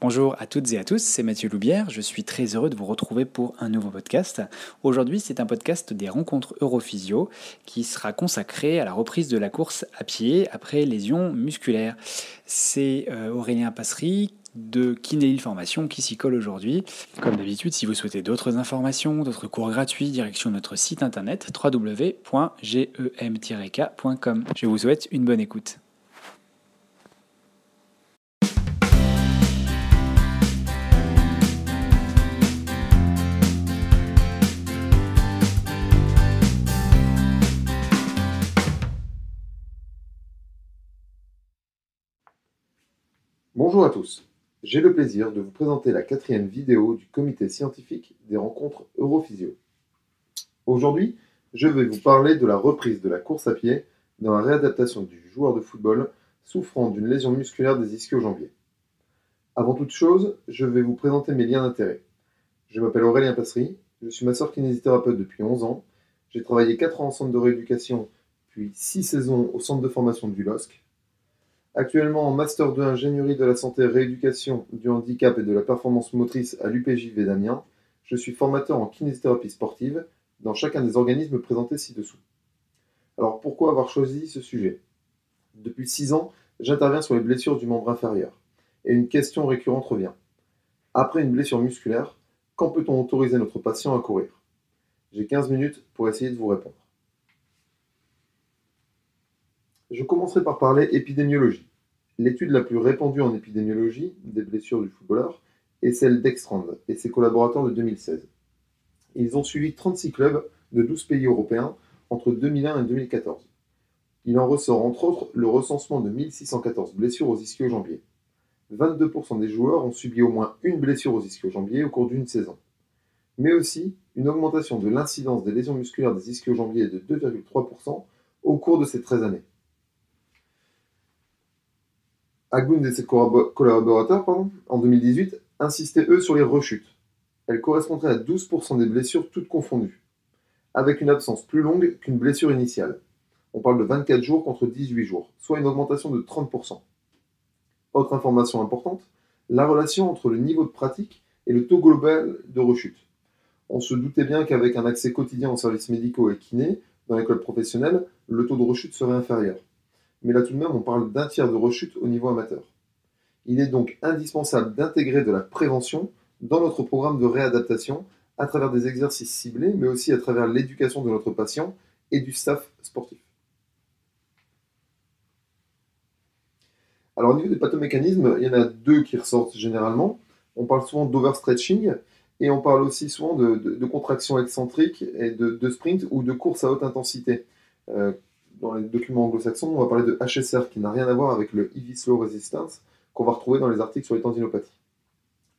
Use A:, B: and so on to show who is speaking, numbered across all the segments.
A: Bonjour à toutes et à tous, c'est Mathieu Loubière. Je suis très heureux de vous retrouver pour un nouveau podcast. Aujourd'hui, c'est un podcast des rencontres Europhysio qui sera consacré à la reprise de la course à pied après lésion musculaire. C'est euh, Aurélien Passery de Kinéil Formation qui s'y colle aujourd'hui. Comme d'habitude, si vous souhaitez d'autres informations, d'autres cours gratuits, direction notre site internet www.gem-k.com. Je vous souhaite une bonne écoute.
B: Bonjour à tous. J'ai le plaisir de vous présenter la quatrième vidéo du comité scientifique des rencontres Europhysio. Aujourd'hui, je vais vous parler de la reprise de la course à pied dans la réadaptation du joueur de football souffrant d'une lésion musculaire des ischio-jambiers. Avant toute chose, je vais vous présenter mes liens d'intérêt. Je m'appelle Aurélien Passery, je suis masseur kinésithérapeute depuis 11 ans, j'ai travaillé 4 ans en centre de rééducation, puis 6 saisons au centre de formation du LOSC, Actuellement en Master 2 Ingénierie de la santé, rééducation du handicap et de la performance motrice à l'UPJV d'Amiens, je suis formateur en kinésithérapie sportive dans chacun des organismes présentés ci-dessous. Alors pourquoi avoir choisi ce sujet? Depuis 6 ans, j'interviens sur les blessures du membre inférieur. Et une question récurrente revient. Après une blessure musculaire, quand peut-on autoriser notre patient à courir? J'ai 15 minutes pour essayer de vous répondre. Je commencerai par parler épidémiologie. L'étude la plus répandue en épidémiologie des blessures du footballeur est celle d'Extrand et ses collaborateurs de 2016. Ils ont suivi 36 clubs de 12 pays européens entre 2001 et 2014. Il en ressort entre autres le recensement de 1614 blessures aux ischio-jambiers. 22% des joueurs ont subi au moins une blessure aux ischio-jambiers au cours d'une saison, mais aussi une augmentation de l'incidence des lésions musculaires des ischio-jambiers de 2,3% au cours de ces 13 années. Haglund et ses collaborateurs, en 2018, insistaient eux sur les rechutes. Elles correspondraient à 12% des blessures toutes confondues, avec une absence plus longue qu'une blessure initiale. On parle de 24 jours contre 18 jours, soit une augmentation de 30%. Autre information importante, la relation entre le niveau de pratique et le taux global de rechute. On se doutait bien qu'avec un accès quotidien aux services médicaux et kinés dans l'école professionnelle, le taux de rechute serait inférieur mais là tout de même on parle d'un tiers de rechute au niveau amateur. Il est donc indispensable d'intégrer de la prévention dans notre programme de réadaptation à travers des exercices ciblés, mais aussi à travers l'éducation de notre patient et du staff sportif. Alors au niveau des pathomécanismes, il y en a deux qui ressortent généralement. On parle souvent d'overstretching et on parle aussi souvent de, contraction excentrique et de, sprint ou de course à haute intensité. Euh, dans les documents anglo-saxons, on va parler de HSR qui n'a rien à voir avec le EV Slow Resistance qu'on va retrouver dans les articles sur les tendinopathies.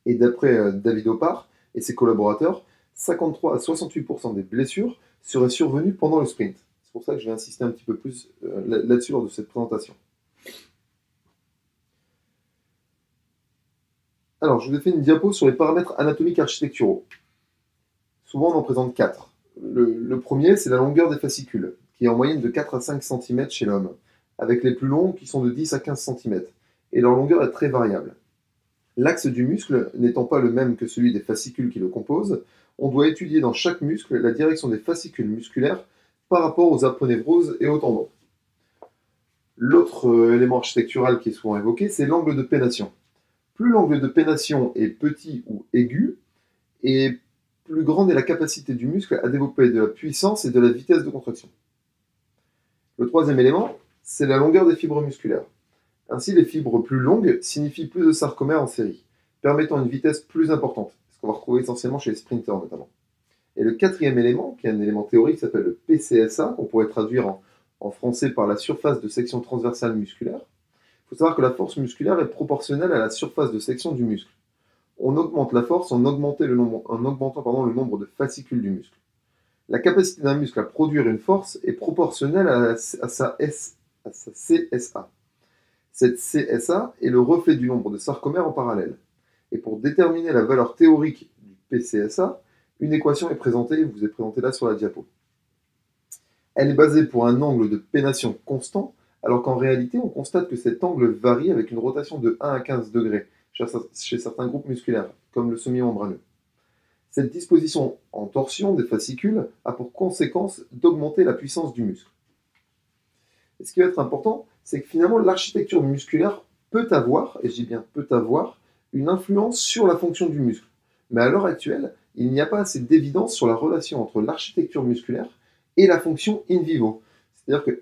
B: Et d'après euh, David Opar et ses collaborateurs, 53 à 68% des blessures seraient survenues pendant le sprint. C'est pour ça que je vais insister un petit peu plus euh, là-dessus lors de cette présentation. Alors, je vous ai fait une diapo sur les paramètres anatomiques architecturaux. Souvent, on en présente quatre. le premier, c'est la longueur des fascicules qui est en moyenne de 4 à 5 cm chez l'homme, avec les plus longs qui sont de 10 à 15 cm, et leur longueur est très variable. L'axe du muscle n'étant pas le même que celui des fascicules qui le composent, on doit étudier dans chaque muscle la direction des fascicules musculaires par rapport aux aponevroses et aux tendons. L'autre euh, élément architectural qui est souvent évoqué, c'est l'angle de pénation. Plus l'angle de pénation est petit ou aigu, et plus grande est la capacité du muscle à développer de la puissance et de la vitesse de contraction. Le troisième élément, c'est la longueur des fibres musculaires. Ainsi, les fibres plus longues signifient plus de sarcomères en série, permettant une vitesse plus importante, ce qu'on va retrouver essentiellement chez les sprinters notamment. Et le quatrième élément, qui est un élément théorique, s'appelle le PCSA, qu'on pourrait traduire en, français par la surface de section transversale musculaire. Il faut savoir que la force musculaire est proportionnelle à la surface de section du muscle. On augmente la force en, le nombre, en augmentant le nombre de fascicules du muscle. La capacité d'un muscle à produire une force est proportionnelle à, sa, CSA. Cette CSA est le reflet du nombre de sarcomères en parallèle. Et pour déterminer la valeur théorique du PCSA, une équation est présentée, vous est présentée là sur la diapo. Elle est basée pour un angle de pénation constant, alors qu'en réalité, on constate que cet angle varie avec une rotation de 1 à 15 degrés chez certains groupes musculaires, comme le semi-membraneux. Cette disposition en torsion des fascicules a pour conséquence d'augmenter la puissance du muscle. Ce qui va être important, c'est que finalement l'architecture musculaire peut avoir, et je dis bien peut avoir, une influence sur la fonction du muscle. Mais à l'heure actuelle, il n'y a pas assez d'évidence sur la relation entre l'architecture musculaire et la fonction in vivo. C'est-à-dire que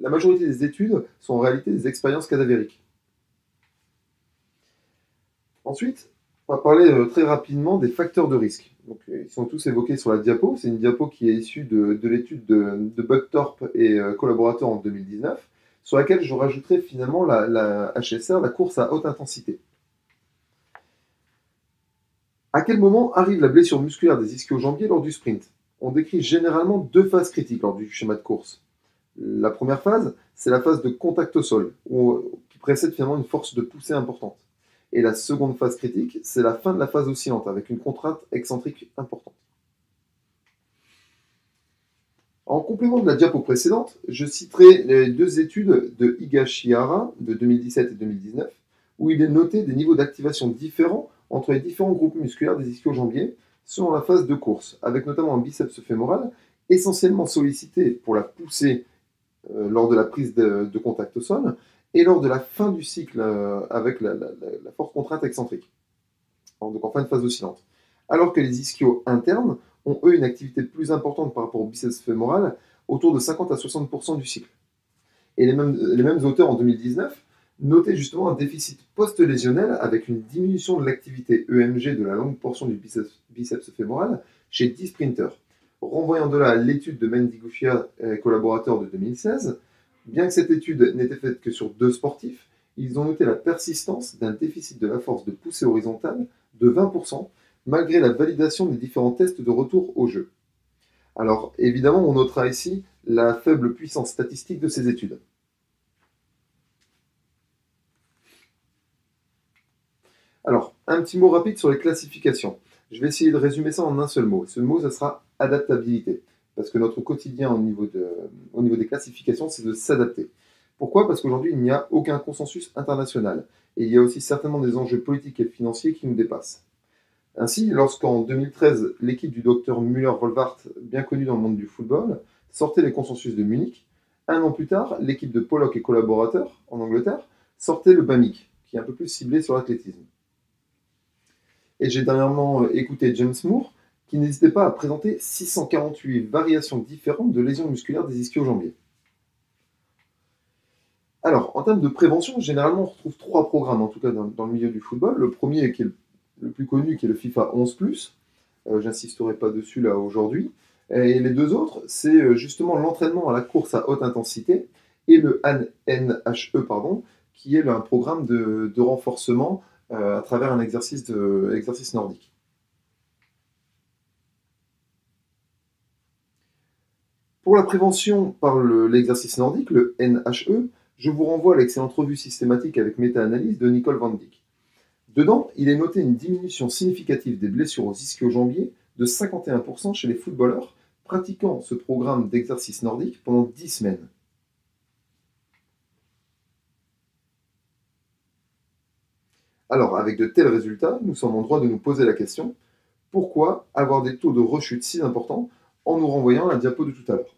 B: la majorité des études sont en réalité des expériences cadavériques. Ensuite, on va parler euh, très rapidement des facteurs de risque. Donc, euh, ils sont tous évoqués sur la diapo. C'est une diapo qui est issue de, l'étude de, de Buckthorpe et euh, collaborateurs en 2019, sur laquelle je rajouterai finalement la, la HSR, la course à haute intensité. À quel moment arrive la blessure musculaire des ischio-jambiers lors du sprint? On décrit généralement deux phases critiques lors du schéma de course. La première phase, c'est la phase de contact au sol, qui précède finalement une force de poussée importante. Et la seconde phase critique, c'est la fin de la phase oscillante, avec une contrainte excentrique importante. En complément de la diapo précédente, je citerai les deux études de Higashihara de 2017 et 2019, où il est noté des niveaux d'activation différents entre les différents groupes musculaires des ischio-jambiers selon la phase de course, avec notamment un biceps fémoral essentiellement sollicité pour la poussée euh, lors de la prise de, contact au sol et lors de la fin du cycle euh, avec la, force contrainte excentrique, donc en fin de phase oscillante. Alors que les ischios internes ont eux une activité plus importante par rapport au biceps fémoral, autour de 50 à 60% du cycle. Et les mêmes, les mêmes auteurs en 2019 Notez justement un déficit post-lésionnel avec une diminution de l'activité EMG de la longue portion du biceps, fémoral chez 10 sprinters. Renvoyant de là l'étude de Mendy et collaborateurs de 2016, bien que cette étude n'était faite que sur deux sportifs, ils ont noté la persistance d'un déficit de la force de poussée horizontale de 20%, malgré la validation des différents tests de retour au jeu. Alors évidemment, on notera ici la faible puissance statistique de ces études. Alors, un petit mot rapide sur les classifications. Je vais essayer de résumer ça en un seul mot. Ce mot, ça sera adaptabilité. Parce que notre quotidien au niveau, au niveau des classifications, c'est de s'adapter. Pourquoi? Parce qu'aujourd'hui, il n'y a aucun consensus international. Et il y a aussi certainement des enjeux politiques et financiers qui nous dépassent. Ainsi, lorsqu'en 2013, l'équipe du docteur Müller-Volvart, bien connue dans le monde du football, sortait les consensus de Munich, un an plus tard, l'équipe de Pollock et collaborateurs, en Angleterre, sortait le BAMIC, qui est un peu plus ciblé sur l'athlétisme. Et j'ai dernièrement euh, écouté James Moore, qui n'hésitait pas à présenter 648 variations différentes de lésions musculaires des ischio-jambiers. Alors, en termes de prévention, généralement, on retrouve trois programmes, en tout cas dans, le milieu du football. Le premier, qui est le, plus connu, qui est le FIFA 11+, euh, j'insisterai pas dessus là aujourd'hui. Et les deux autres, c'est euh, justement l'entraînement à la course à haute intensité et le NHE, pardon, qui est un programme de renforcement euh, à travers un exercice, nordique. Pour la prévention par l'exercice nordique, le NHE, je vous renvoie à l'excellente revue systématique avec méta-analyse de Nicole Van Dijk. Dedans, il est noté une diminution significative des blessures aux ischio-jambiers de 51% chez les footballeurs pratiquant ce programme d'exercice nordique pendant 10 semaines. Alors, avec de tels résultats, nous sommes en droit de nous poser la question pourquoi avoir des taux de rechute si importants en nous renvoyant à la diapo de tout à l'heure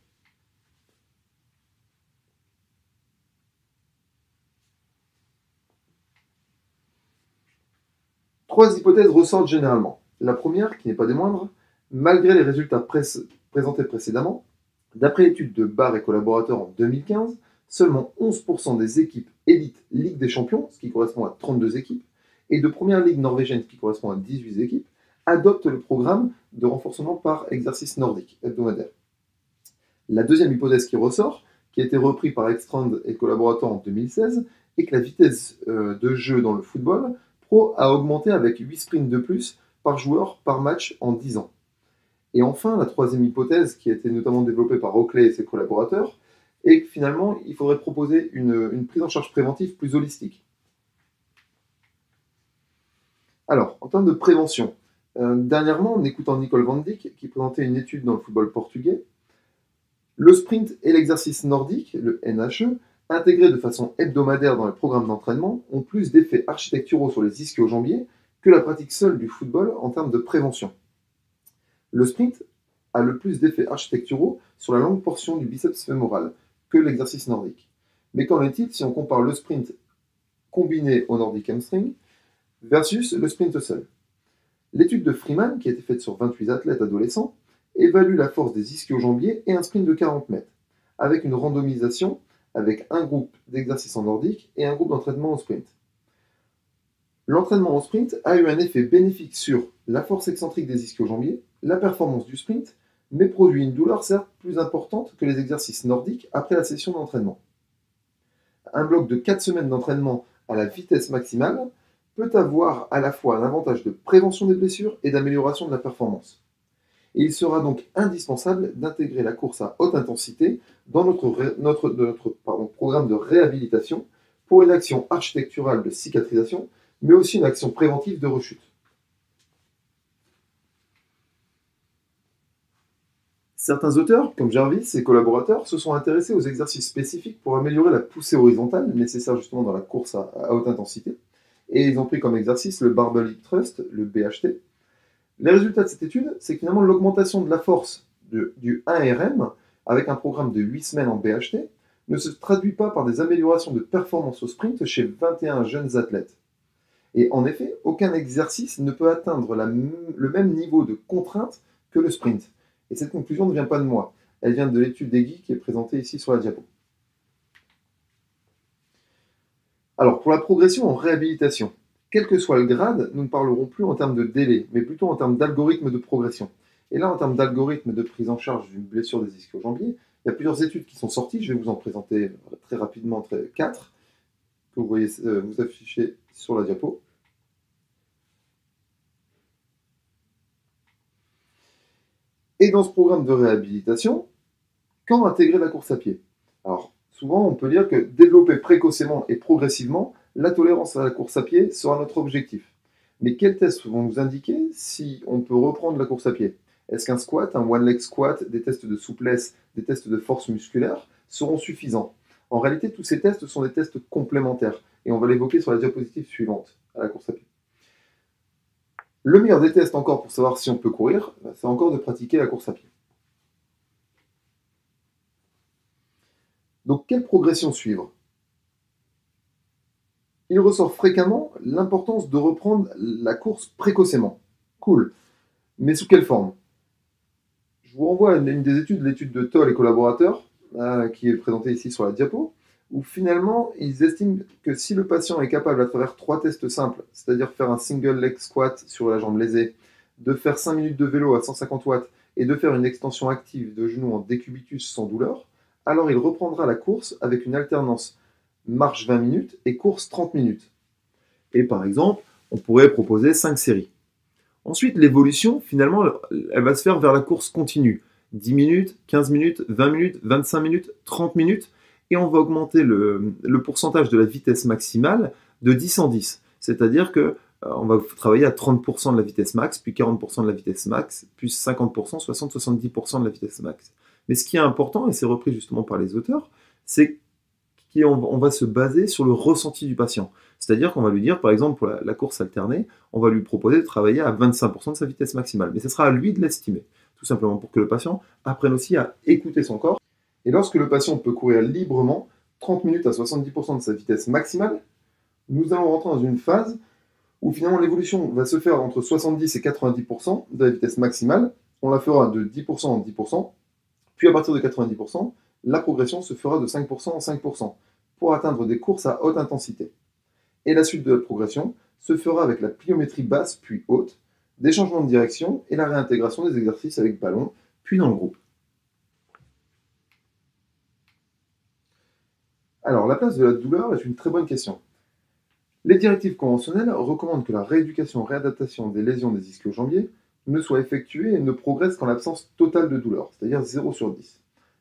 B: Trois hypothèses ressortent généralement. La première, qui n'est pas des moindres, malgré les résultats présentés précédemment, d'après l'étude de Barr et collaborateurs en 2015, seulement 11% des équipes élites Ligue des Champions, ce qui correspond à 32 équipes, et de première ligue norvégienne, qui correspond à 18 équipes, adopte le programme de renforcement par exercice nordique hebdomadaire. La deuxième hypothèse qui ressort, qui a été reprise par Ekstrand et collaborateurs en 2016, est que la vitesse euh, de jeu dans le football pro a augmenté avec 8 sprints de plus par joueur par match en 10 ans. Et enfin, la troisième hypothèse, qui a été notamment développée par Oakley et ses collaborateurs, est que finalement, il faudrait proposer une, prise en charge préventive plus holistique. Alors, en termes de prévention, dernièrement, en écoutant Nicole Van Dijk, qui présentait une étude dans le football portugais, le sprint et l'exercice nordique, le NHE, intégrés de façon hebdomadaire dans les programmes d'entraînement, ont plus d'effets architecturaux sur les ischio-jambiers que la pratique seule du football en termes de prévention. Le sprint a le plus d'effets architecturaux sur la longue portion du biceps fémoral que l'exercice nordique. Mais qu'en est-il si on compare le sprint combiné au nordic hamstring versus le sprint seul? L'étude de Freeman, qui a été faite sur 28 athlètes adolescents, évalue la force des ischio-jambiers et un sprint de 40 mètres, avec une randomisation avec un groupe d'exercices en nordique et un groupe d'entraînement au sprint. L'entraînement au sprint a eu un effet bénéfique sur la force excentrique des ischio-jambiers, la performance du sprint, mais produit une douleur certes plus importante que les exercices nordiques après la session d'entraînement. Un bloc de 4 semaines d'entraînement à la vitesse maximale peut avoir à la fois un avantage de prévention des blessures et d'amélioration de la performance. Il sera donc indispensable d'intégrer la course à haute intensité dans notre programme de réhabilitation pour une action architecturale de cicatrisation, mais aussi une action préventive de rechute. Certains auteurs, comme Jarvis et collaborateurs, se sont intéressés aux exercices spécifiques pour améliorer la poussée horizontale nécessaire justement dans la course à, haute intensité. Et ils ont pris comme exercice le Barbell Thrust, le BHT. Les résultats de cette étude, c'est que finalement l'augmentation de la force du 1RM avec un programme de 8 semaines en BHT ne se traduit pas par des améliorations de performance au sprint chez 21 jeunes athlètes. Et en effet, aucun exercice ne peut atteindre le même niveau de contrainte que le sprint. Et cette conclusion ne vient pas de moi. Elle vient de l'étude d'Egui qui est présentée ici sur la diapo. Alors, pour la progression en réhabilitation, quel que soit le grade, nous ne parlerons plus en termes de délai, mais plutôt en termes d'algorithme de progression. Et là, en termes d'algorithme de prise en charge d'une blessure des ischio-jambiers, il y a plusieurs études qui sont sorties. Je vais vous en présenter très rapidement quatre que vous voyez euh, vous afficher sur la diapo. Et dans ce programme de réhabilitation, quand intégrer la course à pied? Souvent, on peut dire que développer précocement et progressivement la tolérance à la course à pied sera notre objectif. Mais quels tests vont nous indiquer si on peut reprendre la course à pied? Est-ce qu'un squat, un one-leg squat, des tests de souplesse, des tests de force musculaire seront suffisants? En réalité, tous ces tests sont des tests complémentaires et on va l'évoquer sur la diapositive suivante à la course à pied. Le meilleur des tests encore pour savoir si on peut courir, c'est encore de pratiquer la course à pied. Donc quelle progression suivre? Il ressort fréquemment l'importance de reprendre la course précocement. Cool. Mais sous quelle forme? Je vous renvoie à une des études, l'étude de Toll et collaborateurs, euh, qui est présentée ici sur la diapo où finalement, ils estiment que si le patient est capable, à travers trois tests simples, c'est-à-dire faire un single leg squat sur la jambe lésée, de faire 5 minutes de vélo à 150 watts et de faire une extension active de genou en décubitus sans douleur, alors il reprendra la course avec une alternance marche 20 minutes et course 30 minutes. Et par exemple, on pourrait proposer 5 séries. Ensuite, l'évolution, finalement, elle va se faire vers la course continue. 10 minutes, 15 minutes, 20 minutes, 25 minutes, 30 minutes, et on va augmenter le, pourcentage de la vitesse maximale de 10 en 10. C'est-à-dire que euh, on va travailler à 30% de la vitesse max, puis 40% de la vitesse max, puis 50%, 60-70% de la vitesse max. Mais ce qui est important, et c'est repris justement par les auteurs, c'est qu'on va se baser sur le ressenti du patient. C'est-à-dire qu'on va lui dire, par exemple, pour la, course alternée, on va lui proposer de travailler à 25% de sa vitesse maximale. Mais ce sera à lui de l'estimer, tout simplement pour que le patient apprenne aussi à écouter son corps et lorsque le patient peut courir librement, 30 minutes à 70% de sa vitesse maximale, nous allons rentrer dans une phase où finalement l'évolution va se faire entre 70 et 90% de la vitesse maximale. On la fera de 10% en 10%, puis à partir de 90%, la progression se fera de 5% en 5% pour atteindre des courses à haute intensité. Et la suite de la progression se fera avec la pliométrie basse puis haute, des changements de direction et la réintégration des exercices avec ballon, puis dans le groupe. Alors, la place de la douleur est une très bonne question. Les directives conventionnelles recommandent que la rééducation-réadaptation des lésions des ischio-jambiers ne soit effectuée et ne progresse qu'en l'absence totale de douleur, c'est-à-dire 0 sur 10,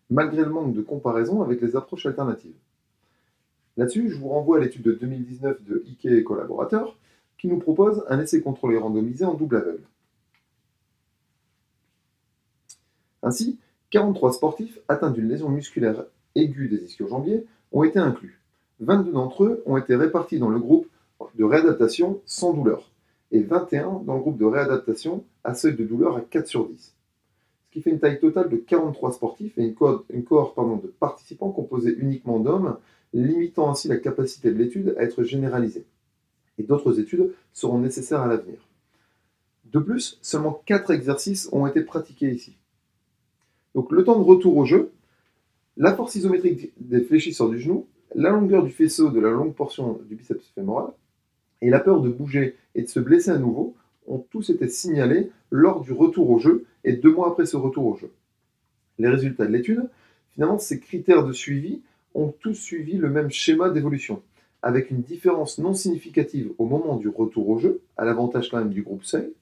B: malgré le manque de comparaison avec les approches alternatives. Là-dessus, je vous renvoie à l'étude de 2019 de Ike et collaborateurs, qui nous propose un essai contrôlé randomisé en double aveugle. Ainsi, 43 sportifs atteints d'une lésion musculaire aiguë des ischio-jambiers ont été inclus. 22 d'entre eux ont été répartis dans le groupe de réadaptation sans douleur et 21 dans le groupe de réadaptation à seuil de douleur à 4 sur 10. Ce qui fait une taille totale de 43 sportifs et une cohorte, une de participants composée uniquement d'hommes, limitant ainsi la capacité de l'étude à être généralisée. Et d'autres études seront nécessaires à l'avenir. De plus, seulement 4 exercices ont été pratiqués ici. Donc le temps de retour au jeu, la force isométrique des fléchisseurs du genou, la longueur du faisceau de la longue portion du biceps fémoral et la peur de bouger et de se blesser à nouveau ont tous été signalés lors du retour au jeu et deux mois après ce retour au jeu. Les résultats de l'étude, finalement, ces critères de suivi ont tous suivi le même schéma d'évolution, avec une différence non significative au moment du retour au jeu, à l'avantage quand même du groupe seuil,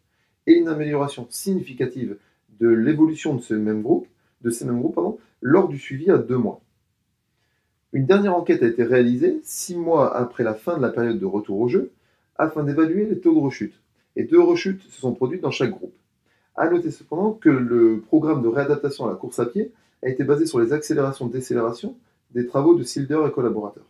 B: et une amélioration significative de l'évolution de ce même groupe, de ces mêmes groupes pardon, lors du suivi à deux mois. Une dernière enquête a été réalisée six mois après la fin de la période de retour au jeu afin d'évaluer les taux de rechute. Et deux rechutes se sont produites dans chaque groupe. A noter cependant que le programme de réadaptation à la course à pied a été basé sur les accélérations-décélérations des travaux de Silder et collaborateurs.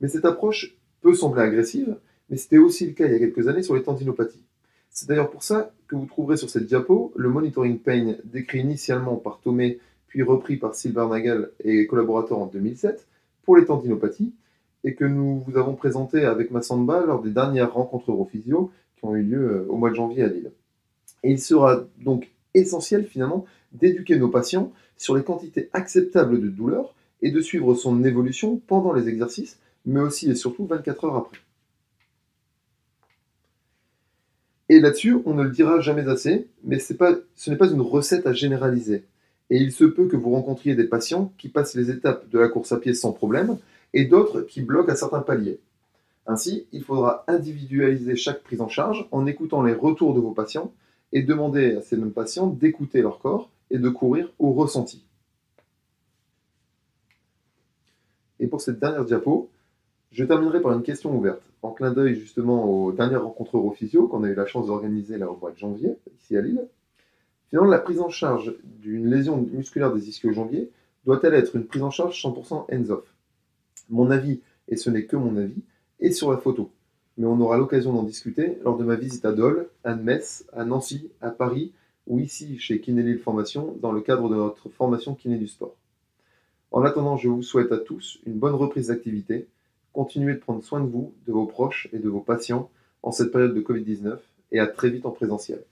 B: Mais cette approche peut sembler agressive, mais c'était aussi le cas il y a quelques années sur les tendinopathies. C'est d'ailleurs pour ça que vous trouverez sur cette diapo le monitoring pain décrit initialement par Tomé, puis repris par Silbernagle et collaborateurs en 2007 pour les tendinopathies, et que nous vous avons présenté avec Massamba lors des dernières rencontres Europhysio qui ont eu lieu euh, au mois de janvier à Lille. Et il sera donc essentiel finalement d'éduquer nos patients sur les quantités acceptables de douleur et de suivre son évolution pendant les exercices, mais aussi et surtout 24 heures après. Et là-dessus, on ne le dira jamais assez, mais ce n'est pas une recette à généraliser. Et il se peut que vous rencontriez des patients qui passent les étapes de la course à pied sans problème, et d'autres qui bloquent à certains paliers. Ainsi, il faudra individualiser chaque prise en charge en écoutant les retours de vos patients et demander à ces mêmes patients d'écouter leur corps et de courir au ressenti. Et pour cette dernière diapo, je terminerai par une question ouverte, en clin d'œil justement aux dernières rencontres Europhysio qu'on a eu la chance d'organiser là au mois de janvier, ici à Lille. Finalement, la prise en charge d'une lésion musculaire des ischio-jambiers doit-elle être une prise en charge 100% hands-off Mon avis, et ce n'est que mon avis, est sur la photo. Mais on aura l'occasion d'en discuter lors de ma visite à Dole, à Metz, à Nancy, à Paris ou ici chez Kiné Formation dans le cadre de notre formation Kiné du sport. En attendant, je vous souhaite à tous une bonne reprise d'activité Continuez de prendre soin de vous, de vos proches et de vos patients en cette période de Covid-19 et à très vite en présentiel.